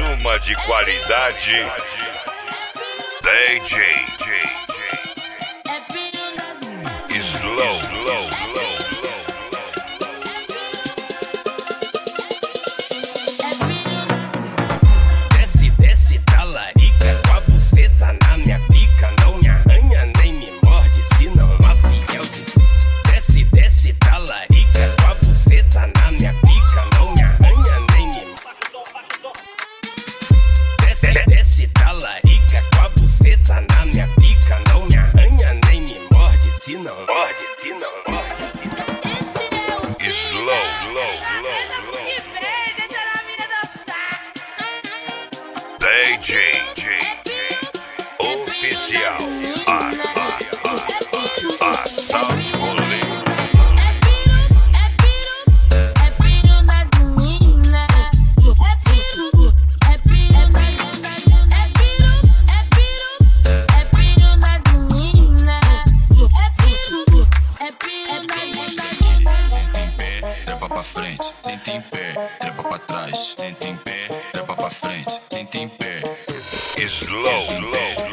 uma de qualidade. DJ não. Morde que não. Esse é o Slow, Slow, low, low, DJ, DJ, oficial. Pra frente, tenta em pé, trepa pra trás, tenta em pé, trepa pra frente, tenta em pé, Slow, slow,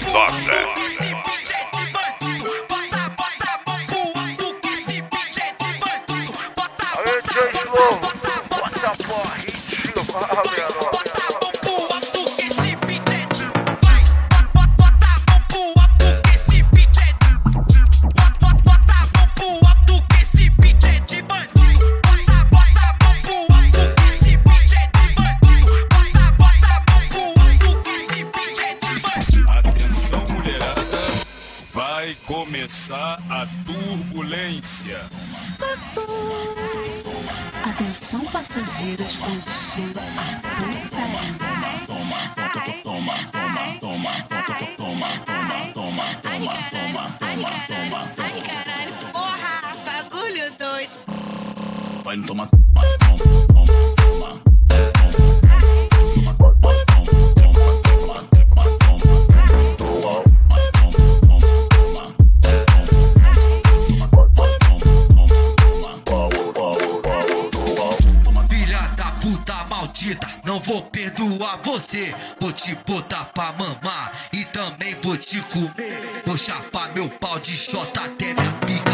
luminosa. Bota Bota, bota a bota, bota, meu vai começar a turbulência. Atenção passageiros com destino a. Toma, toma, toma, toma, toma, toma, toma, toma, toma, Ai, toma, caralho, ai, toma, caralho, toma, ai, caralho, porra, bagulho doido. Vai no toma, toma, toma, toma, toma, maldita, não vou perdoar você. Vou te botar pra mamar e também vou te comer. Vou chapar meu pau de xota até minha pica